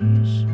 darkness.